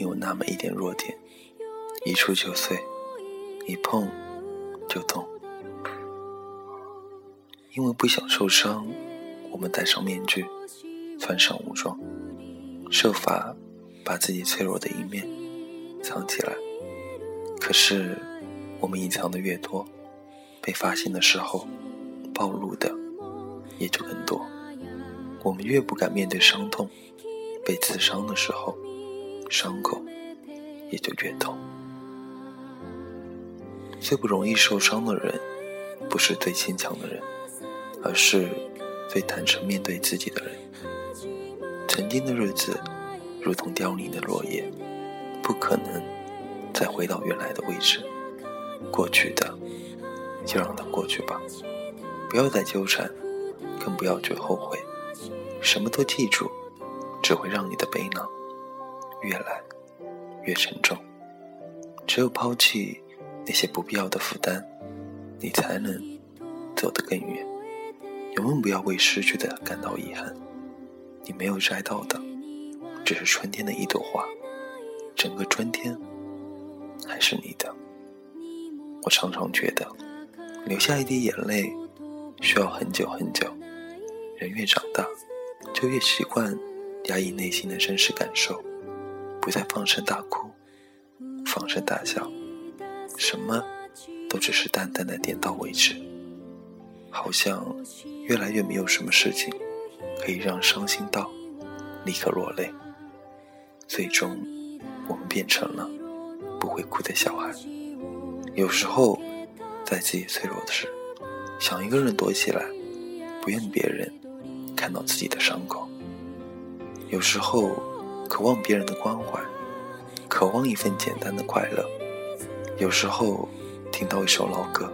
有那么一点弱点，一触就碎，一碰就痛。因为不想受伤，我们戴上面具，穿上武装，设法把自己脆弱的一面藏起来。可是，我们隐藏的越多，被发现的时候，暴露的也就更多。我们越不敢面对伤痛，被刺伤的时候，伤口也就越痛。最不容易受伤的人，不是最坚强的人。而是最坦诚面对自己的人。曾经的日子，如同凋零的落叶，不可能再回到原来的位置。过去的，就让它过去吧，不要再纠缠，更不要去后悔。什么都记住，只会让你的背囊越来越沉重。只有抛弃那些不必要的负担，你才能走得更远。永远不要为失去的感到遗憾。你没有摘到的，只是春天的一朵花，整个春天还是你的。我常常觉得，流下一滴眼泪需要很久很久。人越长大，就越习惯压抑内心的真实感受，不再放声大哭，放声大笑，什么都只是淡淡的点到为止。好像越来越没有什么事情可以让伤心到立刻落泪，最终我们变成了不会哭的小孩。有时候在自己脆弱的时，想一个人躲起来，不愿别人看到自己的伤口。有时候渴望别人的关怀，渴望一份简单的快乐。有时候听到一首老歌。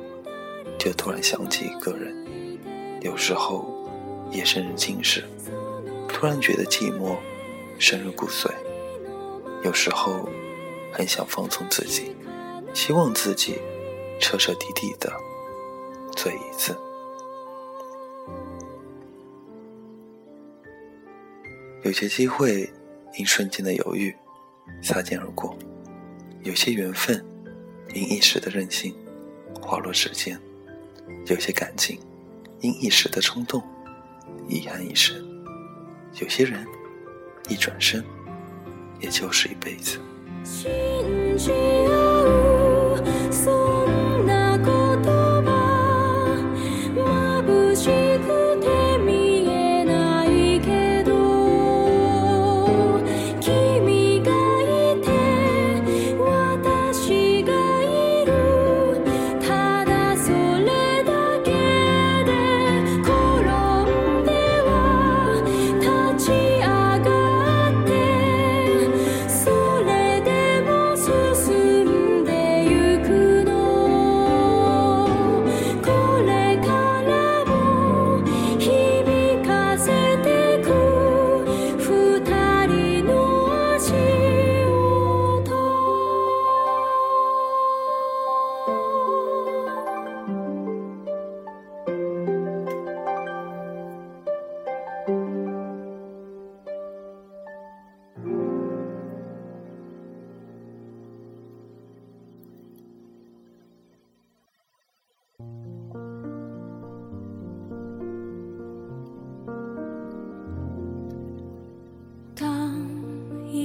就突然想起一个人，有时候夜深人静时，突然觉得寂寞深入骨髓。有时候很想放纵自己，希望自己彻彻底底的醉一次。有些机会因瞬间的犹豫擦肩而过，有些缘分因一时的任性滑落指尖。有些感情，因一时的冲动，遗憾一生；有些人，一转身，也就是一辈子。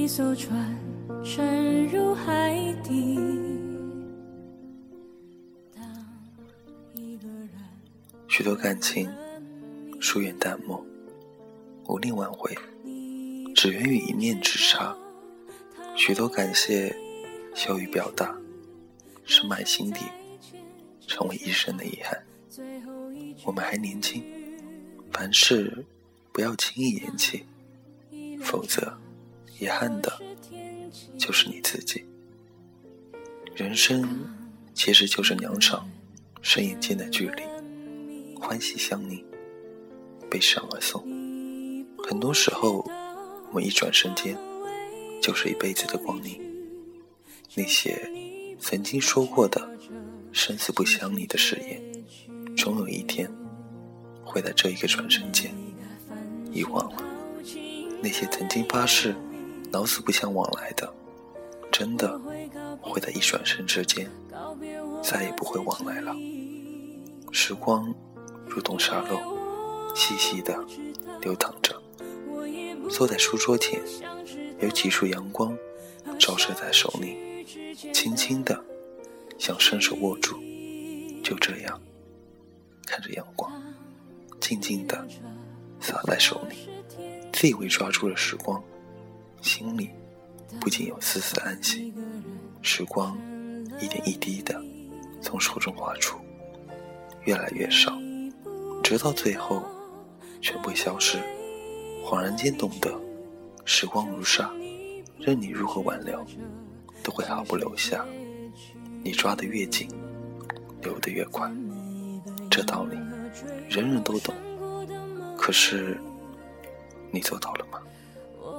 一艘船沉入海底。许多感情疏远淡漠，无力挽回，只源于一念之差。许多感谢羞于表达，深埋心底，成为一生的遗憾。我们还年轻，凡事不要轻易言弃，否则。遗憾的，就是你自己。人生其实就是两场身影间的距离，欢喜相迎，悲伤而送。很多时候，我们一转身间，就是一辈子的光阴。那些曾经说过的生死不相离的誓言，终有一天会在这一个转身间遗忘了。那些曾经发誓。老死不相往来的，真的会在一转身之间再也不会往来了。时光如同沙漏，细细的流淌着。坐在书桌前，有几束阳光照射在手里，轻轻的想伸手握住，就这样看着阳光，静静的洒在手里，自以为抓住了时光，心里不禁有丝丝安息。时光一点一滴的从手中划出，越来越少，直到最后全部消失。恍然间懂得，时光如沙，任你如何挽留，都会毫不留下。你抓得越紧，流得越快。这道理人人都懂，可是你做到了吗？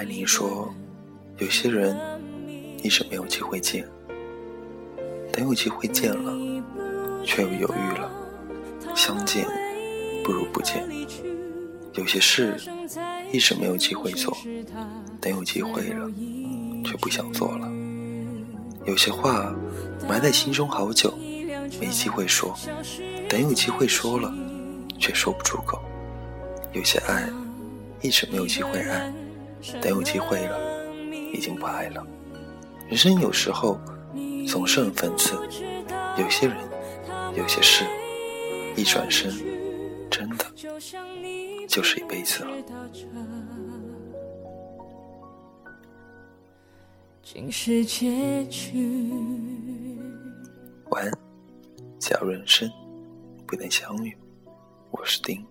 张爱玲说：“有些人一直没有机会见，等有机会见了，却又犹豫了。相见不如不见。有些事。”一直没有机会做，等有机会了，却不想做了。有些话埋在心中好久，没机会说，等有机会说了，却说不出口。有些爱一直没有机会爱，等有机会了，已经不爱了。人生有时候总是很讽刺，有些人，有些事，一转身，真的。就是一辈子了。晚安，假如人生不能相遇，我是丁。